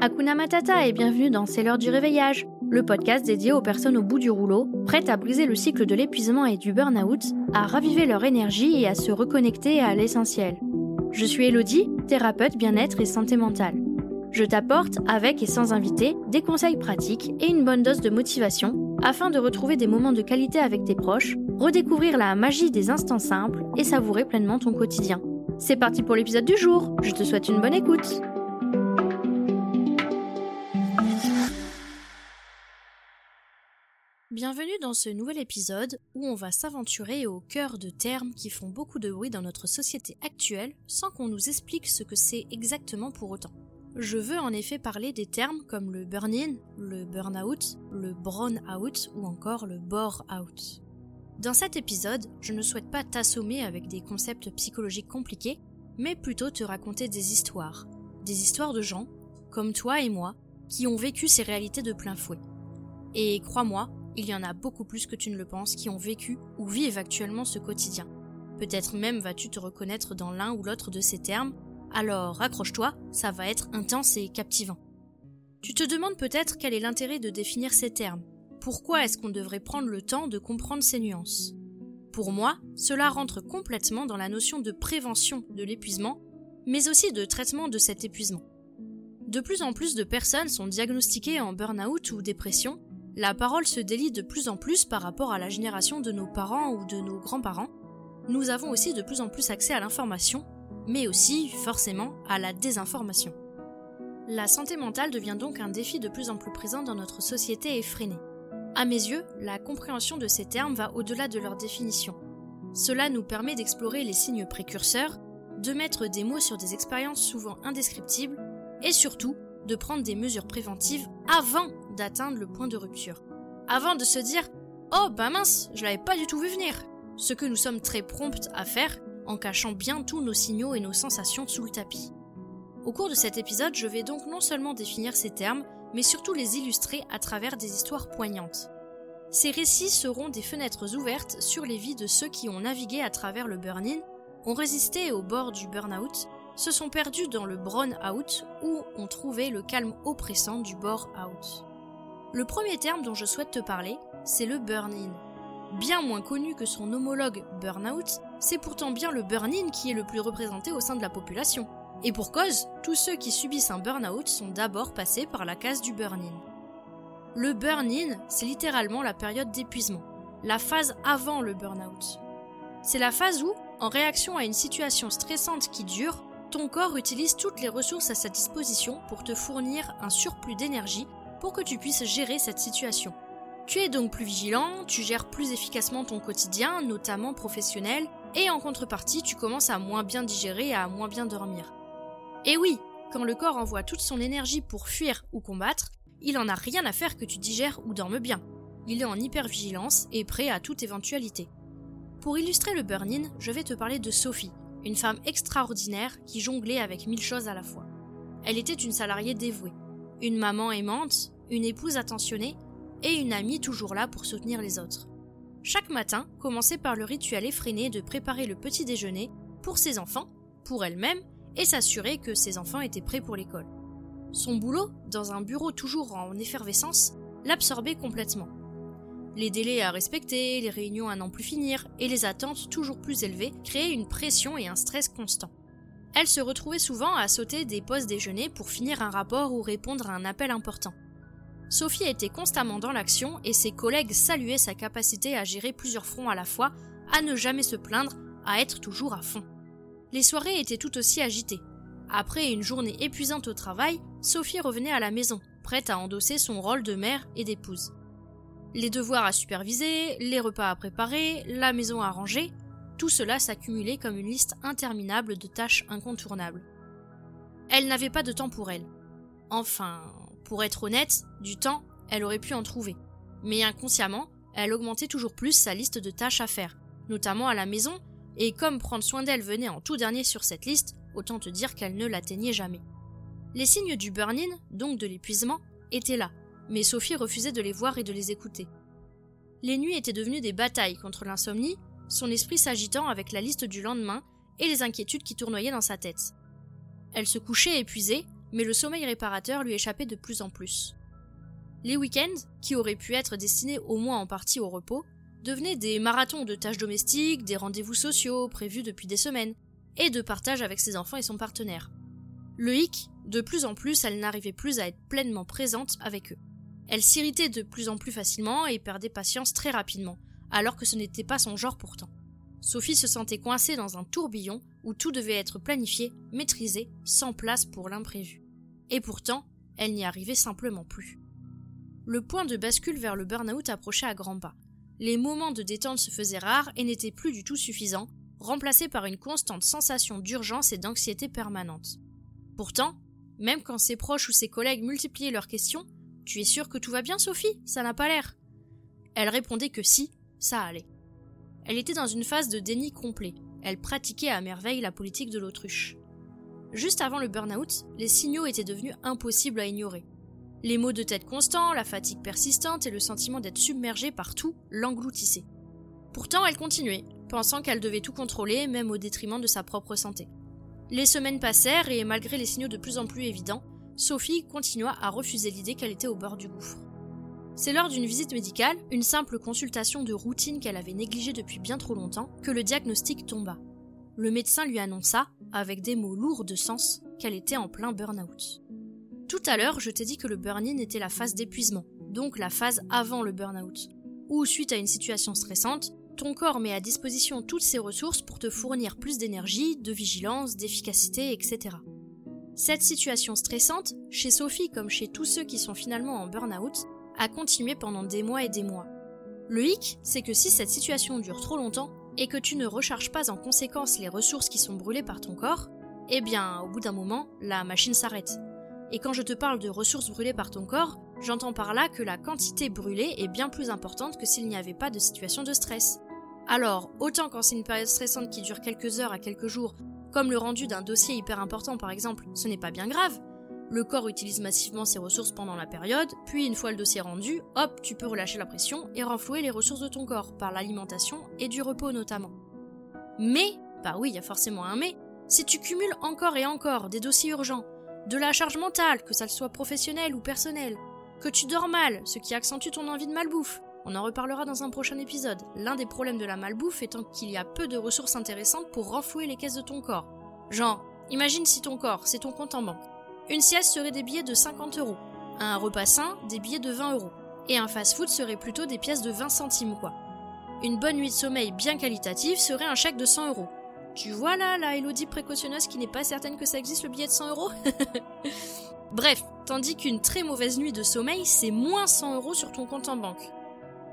Hakuna Matata et bienvenue dans C'est l'heure du réveillage, le podcast dédié aux personnes au bout du rouleau, prêtes à briser le cycle de l'épuisement et du burn-out, à raviver leur énergie et à se reconnecter à l'essentiel. Je suis Elodie, thérapeute bien-être et santé mentale. Je t'apporte, avec et sans invité, des conseils pratiques et une bonne dose de motivation afin de retrouver des moments de qualité avec tes proches, redécouvrir la magie des instants simples et savourer pleinement ton quotidien. C'est parti pour l'épisode du jour, je te souhaite une bonne écoute. Bienvenue dans ce nouvel épisode où on va s'aventurer au cœur de termes qui font beaucoup de bruit dans notre société actuelle sans qu'on nous explique ce que c'est exactement pour autant. Je veux en effet parler des termes comme le burn-in, le burn-out, le brown-out ou encore le bore-out. Dans cet épisode, je ne souhaite pas t'assommer avec des concepts psychologiques compliqués, mais plutôt te raconter des histoires. Des histoires de gens, comme toi et moi, qui ont vécu ces réalités de plein fouet. Et crois-moi, il y en a beaucoup plus que tu ne le penses qui ont vécu ou vivent actuellement ce quotidien. Peut-être même vas-tu te reconnaître dans l'un ou l'autre de ces termes, alors accroche-toi, ça va être intense et captivant. Tu te demandes peut-être quel est l'intérêt de définir ces termes. Pourquoi est-ce qu'on devrait prendre le temps de comprendre ces nuances? Pour moi, cela rentre complètement dans la notion de prévention de l'épuisement, mais aussi de traitement de cet épuisement. De plus en plus de personnes sont diagnostiquées en burn-out ou dépression, la parole se délie de plus en plus par rapport à la génération de nos parents ou de nos grands-parents. Nous avons aussi de plus en plus accès à l'information, mais aussi, forcément, à la désinformation. La santé mentale devient donc un défi de plus en plus présent dans notre société effrénée. À mes yeux, la compréhension de ces termes va au-delà de leur définition. Cela nous permet d'explorer les signes précurseurs, de mettre des mots sur des expériences souvent indescriptibles, et surtout de prendre des mesures préventives avant d'atteindre le point de rupture. Avant de se dire Oh bah mince, je l'avais pas du tout vu venir. Ce que nous sommes très promptes à faire en cachant bien tous nos signaux et nos sensations sous le tapis. Au cours de cet épisode, je vais donc non seulement définir ces termes, mais surtout les illustrer à travers des histoires poignantes. Ces récits seront des fenêtres ouvertes sur les vies de ceux qui ont navigué à travers le burn-in, ont résisté au bord du burn-out, se sont perdus dans le brown-out ou ont trouvé le calme oppressant du bore-out. Le premier terme dont je souhaite te parler, c'est le burn-in. Bien moins connu que son homologue burn-out, c'est pourtant bien le burn-in qui est le plus représenté au sein de la population. Et pour cause, tous ceux qui subissent un burn-out sont d'abord passés par la case du burn-in. Le burn-in, c'est littéralement la période d'épuisement, la phase avant le burn-out. C'est la phase où, en réaction à une situation stressante qui dure, ton corps utilise toutes les ressources à sa disposition pour te fournir un surplus d'énergie pour que tu puisses gérer cette situation. Tu es donc plus vigilant, tu gères plus efficacement ton quotidien, notamment professionnel, et en contrepartie, tu commences à moins bien digérer et à moins bien dormir. Et oui, quand le corps envoie toute son énergie pour fuir ou combattre, il en a rien à faire que tu digères ou dormes bien. Il est en hypervigilance et prêt à toute éventualité. Pour illustrer le burn-in, je vais te parler de Sophie, une femme extraordinaire qui jonglait avec mille choses à la fois. Elle était une salariée dévouée, une maman aimante, une épouse attentionnée et une amie toujours là pour soutenir les autres. Chaque matin commençait par le rituel effréné de préparer le petit déjeuner pour ses enfants, pour elle-même, et s'assurer que ses enfants étaient prêts pour l'école. Son boulot, dans un bureau toujours en effervescence, l'absorbait complètement. Les délais à respecter, les réunions à n'en plus finir et les attentes toujours plus élevées créaient une pression et un stress constant. Elle se retrouvait souvent à sauter des pauses déjeuner pour finir un rapport ou répondre à un appel important. Sophie était constamment dans l'action et ses collègues saluaient sa capacité à gérer plusieurs fronts à la fois, à ne jamais se plaindre, à être toujours à fond. Les soirées étaient tout aussi agitées. Après une journée épuisante au travail, Sophie revenait à la maison, prête à endosser son rôle de mère et d'épouse. Les devoirs à superviser, les repas à préparer, la maison à ranger, tout cela s'accumulait comme une liste interminable de tâches incontournables. Elle n'avait pas de temps pour elle. Enfin, pour être honnête, du temps, elle aurait pu en trouver. Mais inconsciemment, elle augmentait toujours plus sa liste de tâches à faire, notamment à la maison, et comme prendre soin d'elle venait en tout dernier sur cette liste, autant te dire qu'elle ne l'atteignait jamais. Les signes du burn-in, donc de l'épuisement, étaient là, mais Sophie refusait de les voir et de les écouter. Les nuits étaient devenues des batailles contre l'insomnie, son esprit s'agitant avec la liste du lendemain et les inquiétudes qui tournoyaient dans sa tête. Elle se couchait épuisée, mais le sommeil réparateur lui échappait de plus en plus. Les week-ends, qui auraient pu être destinés au moins en partie au repos, devenaient des marathons de tâches domestiques, des rendez-vous sociaux prévus depuis des semaines, et de partage avec ses enfants et son partenaire. Le hic, de plus en plus, elle n'arrivait plus à être pleinement présente avec eux. Elle s'irritait de plus en plus facilement et perdait patience très rapidement, alors que ce n'était pas son genre pourtant. Sophie se sentait coincée dans un tourbillon où tout devait être planifié, maîtrisé, sans place pour l'imprévu. Et pourtant, elle n'y arrivait simplement plus. Le point de bascule vers le burn-out approchait à grands pas. Les moments de détente se faisaient rares et n'étaient plus du tout suffisants, remplacés par une constante sensation d'urgence et d'anxiété permanente. Pourtant, même quand ses proches ou ses collègues multipliaient leurs questions, Tu es sûre que tout va bien, Sophie? Ça n'a pas l'air. Elle répondait que si, ça allait. Elle était dans une phase de déni complet. Elle pratiquait à merveille la politique de l'autruche. Juste avant le burn-out, les signaux étaient devenus impossibles à ignorer. Les maux de tête constants, la fatigue persistante et le sentiment d'être submergée par tout l'engloutissaient. Pourtant, elle continuait, pensant qu'elle devait tout contrôler, même au détriment de sa propre santé. Les semaines passèrent et malgré les signaux de plus en plus évidents, Sophie continua à refuser l'idée qu'elle était au bord du gouffre. C'est lors d'une visite médicale, une simple consultation de routine qu'elle avait négligée depuis bien trop longtemps, que le diagnostic tomba. Le médecin lui annonça, avec des mots lourds de sens, qu'elle était en plein burn-out. Tout à l'heure, je t'ai dit que le burn-in était la phase d'épuisement, donc la phase avant le burn-out, où, suite à une situation stressante, ton corps met à disposition toutes ses ressources pour te fournir plus d'énergie, de vigilance, d'efficacité, etc. Cette situation stressante, chez Sophie comme chez tous ceux qui sont finalement en burn-out, a continué pendant des mois et des mois. Le hic, c'est que si cette situation dure trop longtemps et que tu ne recharges pas en conséquence les ressources qui sont brûlées par ton corps, eh bien, au bout d'un moment, la machine s'arrête. Et quand je te parle de ressources brûlées par ton corps, j'entends par là que la quantité brûlée est bien plus importante que s'il n'y avait pas de situation de stress. Alors, autant quand c'est une période stressante qui dure quelques heures à quelques jours, comme le rendu d'un dossier hyper important par exemple, ce n'est pas bien grave. Le corps utilise massivement ses ressources pendant la période, puis une fois le dossier rendu, hop, tu peux relâcher la pression et renflouer les ressources de ton corps, par l'alimentation et du repos notamment. Mais, bah oui, il y a forcément un mais, si tu cumules encore et encore des dossiers urgents, de la charge mentale, que ça soit professionnelle ou personnelle, que tu dors mal, ce qui accentue ton envie de malbouffe, on en reparlera dans un prochain épisode. L'un des problèmes de la malbouffe étant qu'il y a peu de ressources intéressantes pour renflouer les caisses de ton corps. Genre, imagine si ton corps, c'est ton compte en banque. Une sieste serait des billets de 50 euros, un repas sain, des billets de 20 euros, et un fast-food serait plutôt des pièces de 20 centimes quoi. Une bonne nuit de sommeil bien qualitative serait un chèque de 100 euros. Tu vois là la Elodie précautionneuse qui n'est pas certaine que ça existe le billet de 100 euros? Bref, tandis qu'une très mauvaise nuit de sommeil, c'est moins 100 euros sur ton compte en banque.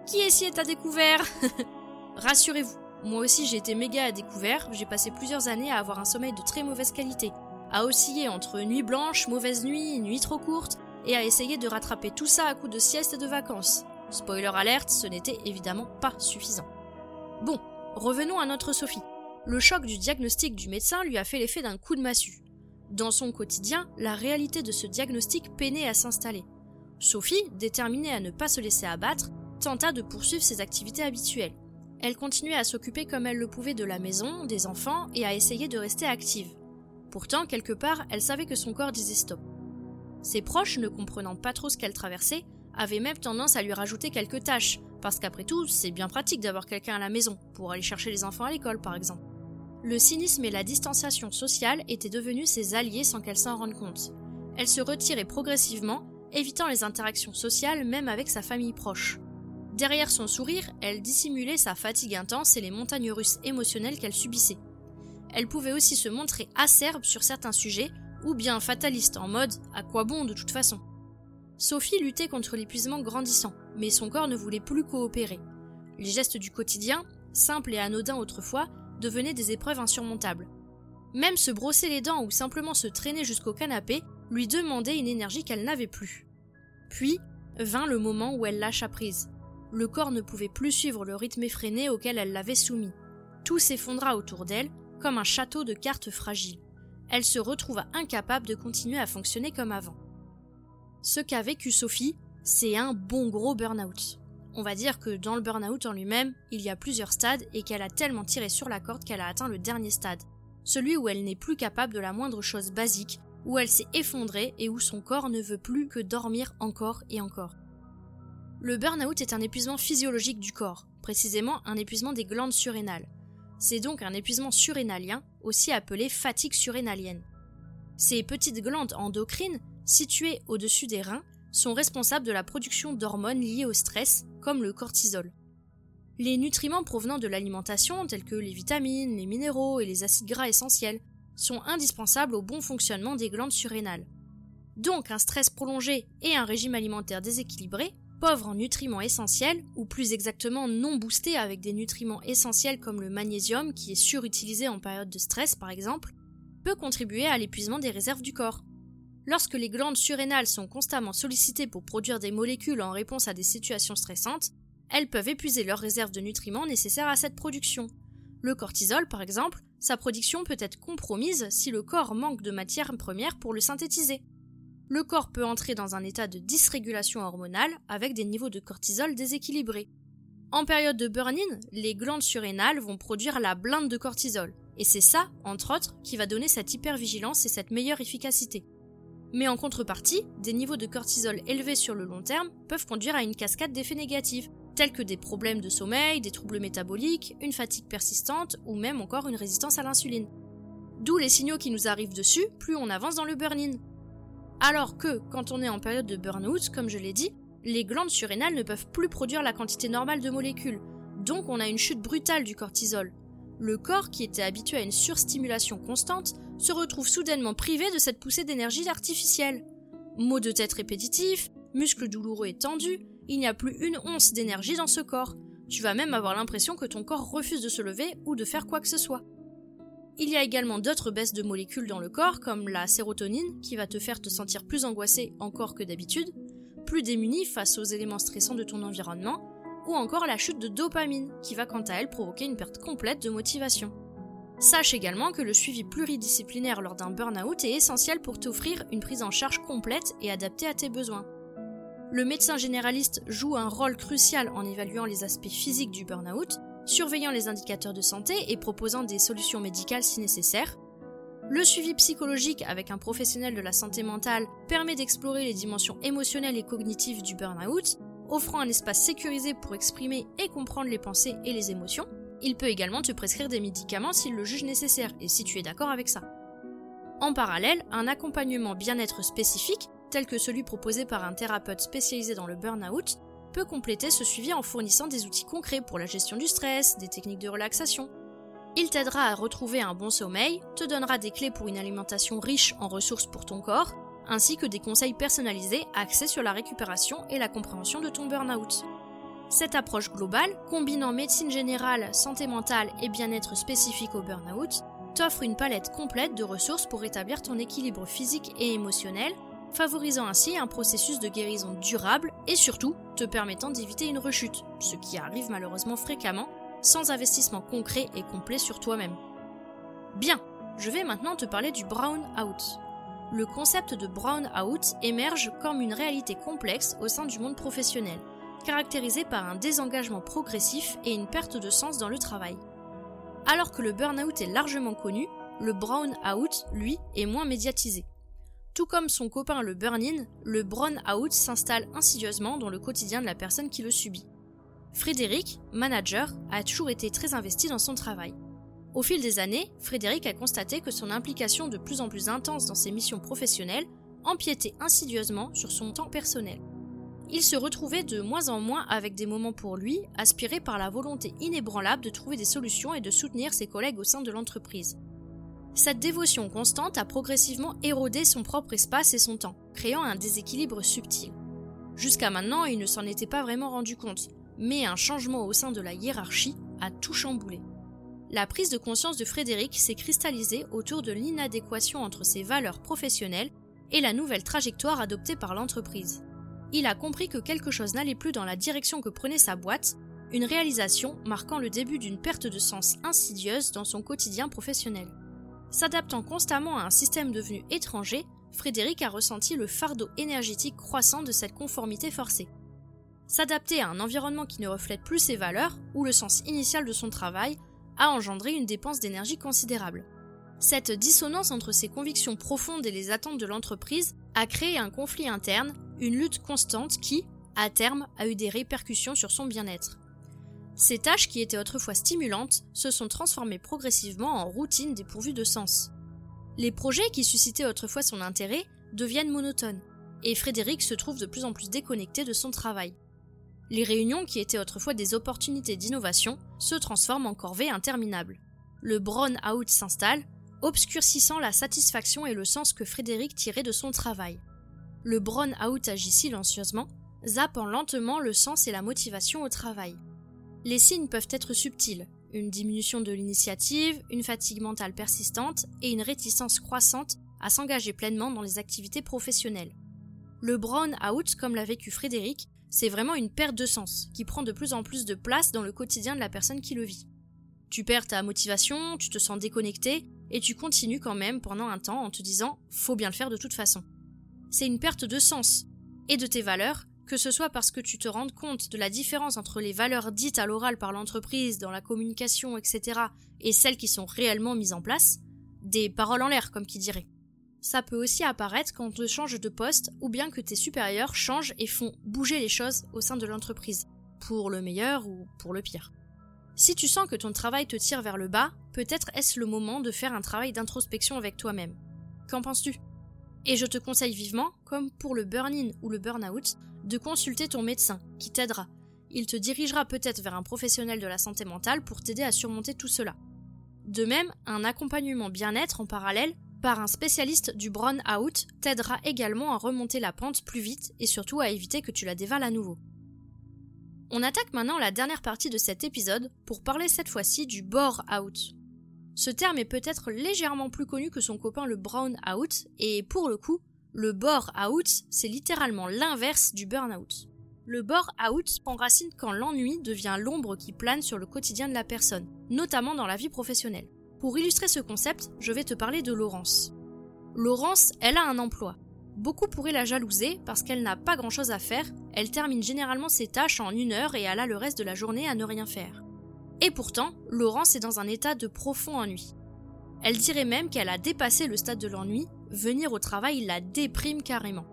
Qui est à découvert Rassurez-vous, moi aussi j'ai été méga à découvert, j'ai passé plusieurs années à avoir un sommeil de très mauvaise qualité, à osciller entre nuit blanche, mauvaise nuit, nuit trop courte, et à essayer de rattraper tout ça à coup de sieste et de vacances. Spoiler alerte, ce n'était évidemment pas suffisant. Bon, revenons à notre Sophie. Le choc du diagnostic du médecin lui a fait l'effet d'un coup de massue. Dans son quotidien, la réalité de ce diagnostic peinait à s'installer. Sophie, déterminée à ne pas se laisser abattre, tenta de poursuivre ses activités habituelles. Elle continuait à s'occuper comme elle le pouvait de la maison, des enfants et à essayer de rester active. Pourtant, quelque part, elle savait que son corps disait stop. Ses proches, ne comprenant pas trop ce qu'elle traversait, avaient même tendance à lui rajouter quelques tâches, parce qu'après tout, c'est bien pratique d'avoir quelqu'un à la maison, pour aller chercher les enfants à l'école par exemple. Le cynisme et la distanciation sociale étaient devenus ses alliés sans qu'elle s'en rende compte. Elle se retirait progressivement, évitant les interactions sociales même avec sa famille proche. Derrière son sourire, elle dissimulait sa fatigue intense et les montagnes russes émotionnelles qu'elle subissait. Elle pouvait aussi se montrer acerbe sur certains sujets, ou bien fataliste en mode à quoi bon de toute façon? Sophie luttait contre l'épuisement grandissant, mais son corps ne voulait plus coopérer. Les gestes du quotidien, simples et anodins autrefois, devenaient des épreuves insurmontables. Même se brosser les dents ou simplement se traîner jusqu'au canapé lui demandait une énergie qu'elle n'avait plus. Puis vint le moment où elle lâcha prise le corps ne pouvait plus suivre le rythme effréné auquel elle l'avait soumis. Tout s'effondra autour d'elle, comme un château de cartes fragile. Elle se retrouva incapable de continuer à fonctionner comme avant. Ce qu'a vécu Sophie, c'est un bon gros burn-out. On va dire que dans le burn-out en lui-même, il y a plusieurs stades et qu'elle a tellement tiré sur la corde qu'elle a atteint le dernier stade, celui où elle n'est plus capable de la moindre chose basique, où elle s'est effondrée et où son corps ne veut plus que dormir encore et encore. Le burn-out est un épuisement physiologique du corps, précisément un épuisement des glandes surrénales. C'est donc un épuisement surrénalien, aussi appelé fatigue surrénalienne. Ces petites glandes endocrines, situées au-dessus des reins, sont responsables de la production d'hormones liées au stress, comme le cortisol. Les nutriments provenant de l'alimentation, tels que les vitamines, les minéraux et les acides gras essentiels, sont indispensables au bon fonctionnement des glandes surrénales. Donc un stress prolongé et un régime alimentaire déséquilibré, pauvre en nutriments essentiels, ou plus exactement non boosté avec des nutriments essentiels comme le magnésium qui est surutilisé en période de stress par exemple, peut contribuer à l'épuisement des réserves du corps. Lorsque les glandes surrénales sont constamment sollicitées pour produire des molécules en réponse à des situations stressantes, elles peuvent épuiser leurs réserves de nutriments nécessaires à cette production. Le cortisol, par exemple, sa production peut être compromise si le corps manque de matière première pour le synthétiser. Le corps peut entrer dans un état de dysrégulation hormonale avec des niveaux de cortisol déséquilibrés. En période de burn-in, les glandes surrénales vont produire la blinde de cortisol, et c'est ça, entre autres, qui va donner cette hypervigilance et cette meilleure efficacité. Mais en contrepartie, des niveaux de cortisol élevés sur le long terme peuvent conduire à une cascade d'effets négatifs, tels que des problèmes de sommeil, des troubles métaboliques, une fatigue persistante ou même encore une résistance à l'insuline. D'où les signaux qui nous arrivent dessus plus on avance dans le burn-in. Alors que, quand on est en période de burn-out, comme je l'ai dit, les glandes surrénales ne peuvent plus produire la quantité normale de molécules, donc on a une chute brutale du cortisol. Le corps, qui était habitué à une surstimulation constante, se retrouve soudainement privé de cette poussée d'énergie artificielle. Maux de tête répétitifs, muscles douloureux et tendus, il n'y a plus une once d'énergie dans ce corps. Tu vas même avoir l'impression que ton corps refuse de se lever ou de faire quoi que ce soit. Il y a également d'autres baisses de molécules dans le corps, comme la sérotonine, qui va te faire te sentir plus angoissé encore que d'habitude, plus démuni face aux éléments stressants de ton environnement, ou encore la chute de dopamine, qui va quant à elle provoquer une perte complète de motivation. Sache également que le suivi pluridisciplinaire lors d'un burn-out est essentiel pour t'offrir une prise en charge complète et adaptée à tes besoins. Le médecin généraliste joue un rôle crucial en évaluant les aspects physiques du burn-out, surveillant les indicateurs de santé et proposant des solutions médicales si nécessaire. Le suivi psychologique avec un professionnel de la santé mentale permet d'explorer les dimensions émotionnelles et cognitives du burn-out, offrant un espace sécurisé pour exprimer et comprendre les pensées et les émotions. Il peut également te prescrire des médicaments s'il le juge nécessaire et si tu es d'accord avec ça. En parallèle, un accompagnement bien-être spécifique, tel que celui proposé par un thérapeute spécialisé dans le burn-out, compléter ce suivi en fournissant des outils concrets pour la gestion du stress, des techniques de relaxation. Il t'aidera à retrouver un bon sommeil, te donnera des clés pour une alimentation riche en ressources pour ton corps, ainsi que des conseils personnalisés axés sur la récupération et la compréhension de ton burn-out. Cette approche globale, combinant médecine générale, santé mentale et bien-être spécifique au burn-out, t'offre une palette complète de ressources pour rétablir ton équilibre physique et émotionnel favorisant ainsi un processus de guérison durable et surtout te permettant d'éviter une rechute, ce qui arrive malheureusement fréquemment, sans investissement concret et complet sur toi-même. Bien, je vais maintenant te parler du brown out. Le concept de brown out émerge comme une réalité complexe au sein du monde professionnel, caractérisé par un désengagement progressif et une perte de sens dans le travail. Alors que le burn-out est largement connu, le brown out, lui, est moins médiatisé. Tout comme son copain le burn-in, le brown-out s'installe insidieusement dans le quotidien de la personne qui le subit. Frédéric, manager, a toujours été très investi dans son travail. Au fil des années, Frédéric a constaté que son implication de plus en plus intense dans ses missions professionnelles empiétait insidieusement sur son temps personnel. Il se retrouvait de moins en moins avec des moments pour lui, aspirés par la volonté inébranlable de trouver des solutions et de soutenir ses collègues au sein de l'entreprise. Cette dévotion constante a progressivement érodé son propre espace et son temps, créant un déséquilibre subtil. Jusqu'à maintenant, il ne s'en était pas vraiment rendu compte, mais un changement au sein de la hiérarchie a tout chamboulé. La prise de conscience de Frédéric s'est cristallisée autour de l'inadéquation entre ses valeurs professionnelles et la nouvelle trajectoire adoptée par l'entreprise. Il a compris que quelque chose n'allait plus dans la direction que prenait sa boîte, une réalisation marquant le début d'une perte de sens insidieuse dans son quotidien professionnel. S'adaptant constamment à un système devenu étranger, Frédéric a ressenti le fardeau énergétique croissant de cette conformité forcée. S'adapter à un environnement qui ne reflète plus ses valeurs ou le sens initial de son travail a engendré une dépense d'énergie considérable. Cette dissonance entre ses convictions profondes et les attentes de l'entreprise a créé un conflit interne, une lutte constante qui, à terme, a eu des répercussions sur son bien-être. Ces tâches qui étaient autrefois stimulantes se sont transformées progressivement en routines dépourvues de sens. Les projets qui suscitaient autrefois son intérêt deviennent monotones, et Frédéric se trouve de plus en plus déconnecté de son travail. Les réunions qui étaient autrefois des opportunités d'innovation se transforment en corvées interminables. Le brown-out s'installe, obscurcissant la satisfaction et le sens que Frédéric tirait de son travail. Le brown-out agit silencieusement, zappant lentement le sens et la motivation au travail. Les signes peuvent être subtils, une diminution de l'initiative, une fatigue mentale persistante et une réticence croissante à s'engager pleinement dans les activités professionnelles. Le brown out, comme l'a vécu Frédéric, c'est vraiment une perte de sens qui prend de plus en plus de place dans le quotidien de la personne qui le vit. Tu perds ta motivation, tu te sens déconnecté et tu continues quand même pendant un temps en te disant faut bien le faire de toute façon. C'est une perte de sens et de tes valeurs que ce soit parce que tu te rends compte de la différence entre les valeurs dites à l'oral par l'entreprise, dans la communication, etc., et celles qui sont réellement mises en place, des paroles en l'air, comme qui dirait. Ça peut aussi apparaître quand on te change de poste ou bien que tes supérieurs changent et font bouger les choses au sein de l'entreprise, pour le meilleur ou pour le pire. Si tu sens que ton travail te tire vers le bas, peut-être est-ce le moment de faire un travail d'introspection avec toi-même. Qu'en penses-tu? Et je te conseille vivement, comme pour le burn-in ou le burn-out, de consulter ton médecin, qui t'aidera. Il te dirigera peut-être vers un professionnel de la santé mentale pour t'aider à surmonter tout cela. De même, un accompagnement bien-être en parallèle par un spécialiste du brown out t'aidera également à remonter la pente plus vite et surtout à éviter que tu la dévales à nouveau. On attaque maintenant la dernière partie de cet épisode pour parler cette fois-ci du bore out. Ce terme est peut-être légèrement plus connu que son copain le brown out et pour le coup, le bore-out, c'est littéralement l'inverse du burn-out. Le bore-out prend racine quand l'ennui devient l'ombre qui plane sur le quotidien de la personne, notamment dans la vie professionnelle. Pour illustrer ce concept, je vais te parler de Laurence. Laurence, elle a un emploi. Beaucoup pourraient la jalouser parce qu'elle n'a pas grand-chose à faire, elle termine généralement ses tâches en une heure et elle a le reste de la journée à ne rien faire. Et pourtant, Laurence est dans un état de profond ennui. Elle dirait même qu'elle a dépassé le stade de l'ennui venir au travail la déprime carrément.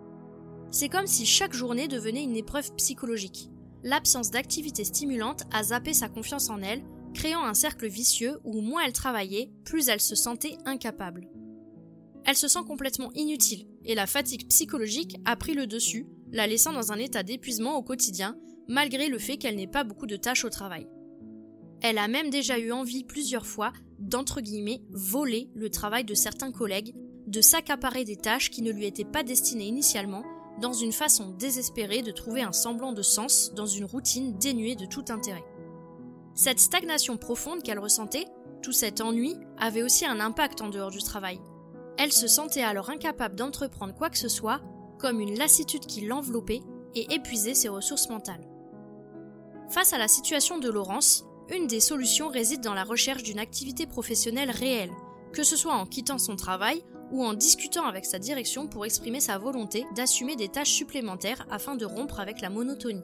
C'est comme si chaque journée devenait une épreuve psychologique. L'absence d'activité stimulante a zappé sa confiance en elle, créant un cercle vicieux où moins elle travaillait, plus elle se sentait incapable. Elle se sent complètement inutile, et la fatigue psychologique a pris le dessus, la laissant dans un état d'épuisement au quotidien, malgré le fait qu'elle n'ait pas beaucoup de tâches au travail. Elle a même déjà eu envie plusieurs fois d'entre guillemets voler le travail de certains collègues de s'accaparer des tâches qui ne lui étaient pas destinées initialement, dans une façon désespérée de trouver un semblant de sens dans une routine dénuée de tout intérêt. Cette stagnation profonde qu'elle ressentait, tout cet ennui, avait aussi un impact en dehors du travail. Elle se sentait alors incapable d'entreprendre quoi que ce soit, comme une lassitude qui l'enveloppait et épuisait ses ressources mentales. Face à la situation de Laurence, une des solutions réside dans la recherche d'une activité professionnelle réelle, que ce soit en quittant son travail ou en discutant avec sa direction pour exprimer sa volonté d'assumer des tâches supplémentaires afin de rompre avec la monotonie.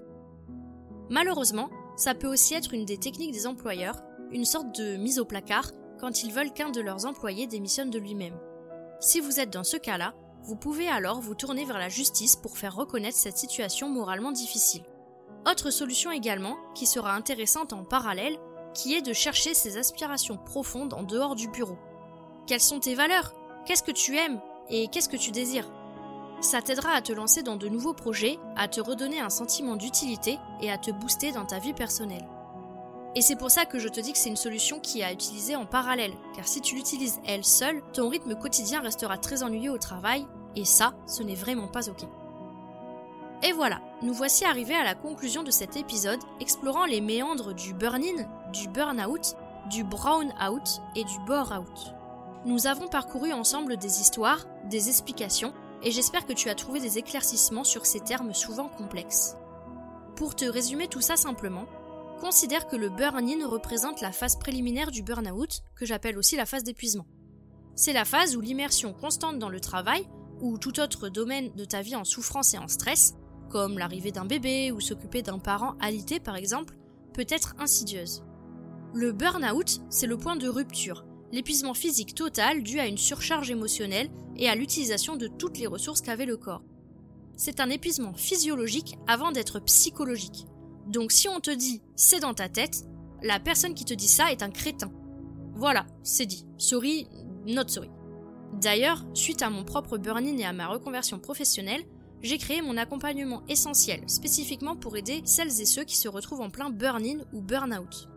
Malheureusement, ça peut aussi être une des techniques des employeurs, une sorte de mise au placard quand ils veulent qu'un de leurs employés démissionne de lui-même. Si vous êtes dans ce cas-là, vous pouvez alors vous tourner vers la justice pour faire reconnaître cette situation moralement difficile. Autre solution également, qui sera intéressante en parallèle, qui est de chercher ses aspirations profondes en dehors du bureau. Quelles sont tes valeurs? Qu'est-ce que tu aimes? Et qu'est-ce que tu désires? Ça t'aidera à te lancer dans de nouveaux projets, à te redonner un sentiment d'utilité et à te booster dans ta vie personnelle. Et c'est pour ça que je te dis que c'est une solution qui est à utiliser en parallèle, car si tu l'utilises elle seule, ton rythme quotidien restera très ennuyeux au travail, et ça, ce n'est vraiment pas ok. Et voilà, nous voici arrivés à la conclusion de cet épisode explorant les méandres du burn-in, du burn-out, du brown-out et du bore-out. Nous avons parcouru ensemble des histoires, des explications, et j'espère que tu as trouvé des éclaircissements sur ces termes souvent complexes. Pour te résumer tout ça simplement, considère que le burn-in représente la phase préliminaire du burn-out, que j'appelle aussi la phase d'épuisement. C'est la phase où l'immersion constante dans le travail, ou tout autre domaine de ta vie en souffrance et en stress, comme l'arrivée d'un bébé ou s'occuper d'un parent alité par exemple, peut être insidieuse. Le burn-out, c'est le point de rupture, l'épuisement physique total dû à une surcharge émotionnelle et à l'utilisation de toutes les ressources qu'avait le corps. C'est un épuisement physiologique avant d'être psychologique. Donc si on te dit c'est dans ta tête, la personne qui te dit ça est un crétin. Voilà, c'est dit. Sorry, not sorry. D'ailleurs, suite à mon propre burn-in et à ma reconversion professionnelle, j'ai créé mon accompagnement essentiel, spécifiquement pour aider celles et ceux qui se retrouvent en plein burn-in ou burn-out.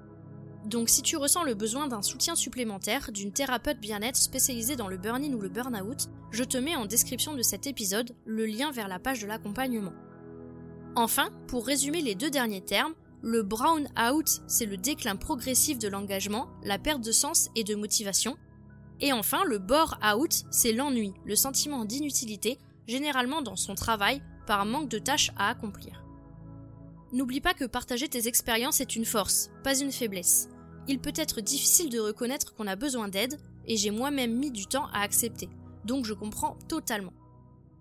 Donc si tu ressens le besoin d'un soutien supplémentaire, d'une thérapeute bien-être spécialisée dans le burn-in ou le burn-out, je te mets en description de cet épisode le lien vers la page de l'accompagnement. Enfin, pour résumer les deux derniers termes, le brown out, c'est le déclin progressif de l'engagement, la perte de sens et de motivation. Et enfin, le bore out, c'est l'ennui, le sentiment d'inutilité, généralement dans son travail, par manque de tâches à accomplir. N'oublie pas que partager tes expériences est une force, pas une faiblesse il peut être difficile de reconnaître qu'on a besoin d'aide, et j'ai moi-même mis du temps à accepter, donc je comprends totalement.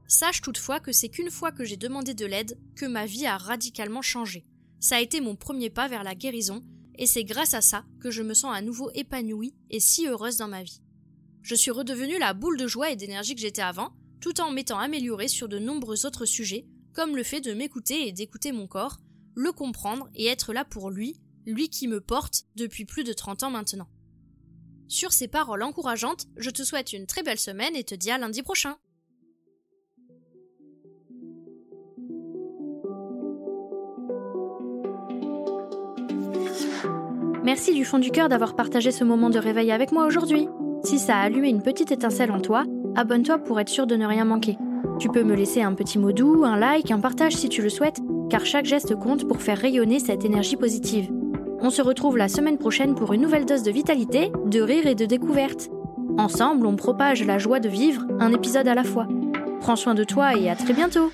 Sache toutefois que c'est qu'une fois que j'ai demandé de l'aide que ma vie a radicalement changé. Ça a été mon premier pas vers la guérison, et c'est grâce à ça que je me sens à nouveau épanouie et si heureuse dans ma vie. Je suis redevenue la boule de joie et d'énergie que j'étais avant, tout en m'étant améliorée sur de nombreux autres sujets, comme le fait de m'écouter et d'écouter mon corps, le comprendre et être là pour lui lui qui me porte depuis plus de 30 ans maintenant. Sur ces paroles encourageantes, je te souhaite une très belle semaine et te dis à lundi prochain. Merci du fond du cœur d'avoir partagé ce moment de réveil avec moi aujourd'hui. Si ça a allumé une petite étincelle en toi, abonne-toi pour être sûr de ne rien manquer. Tu peux me laisser un petit mot doux, un like, un partage si tu le souhaites, car chaque geste compte pour faire rayonner cette énergie positive. On se retrouve la semaine prochaine pour une nouvelle dose de vitalité, de rire et de découverte. Ensemble, on propage la joie de vivre, un épisode à la fois. Prends soin de toi et à très bientôt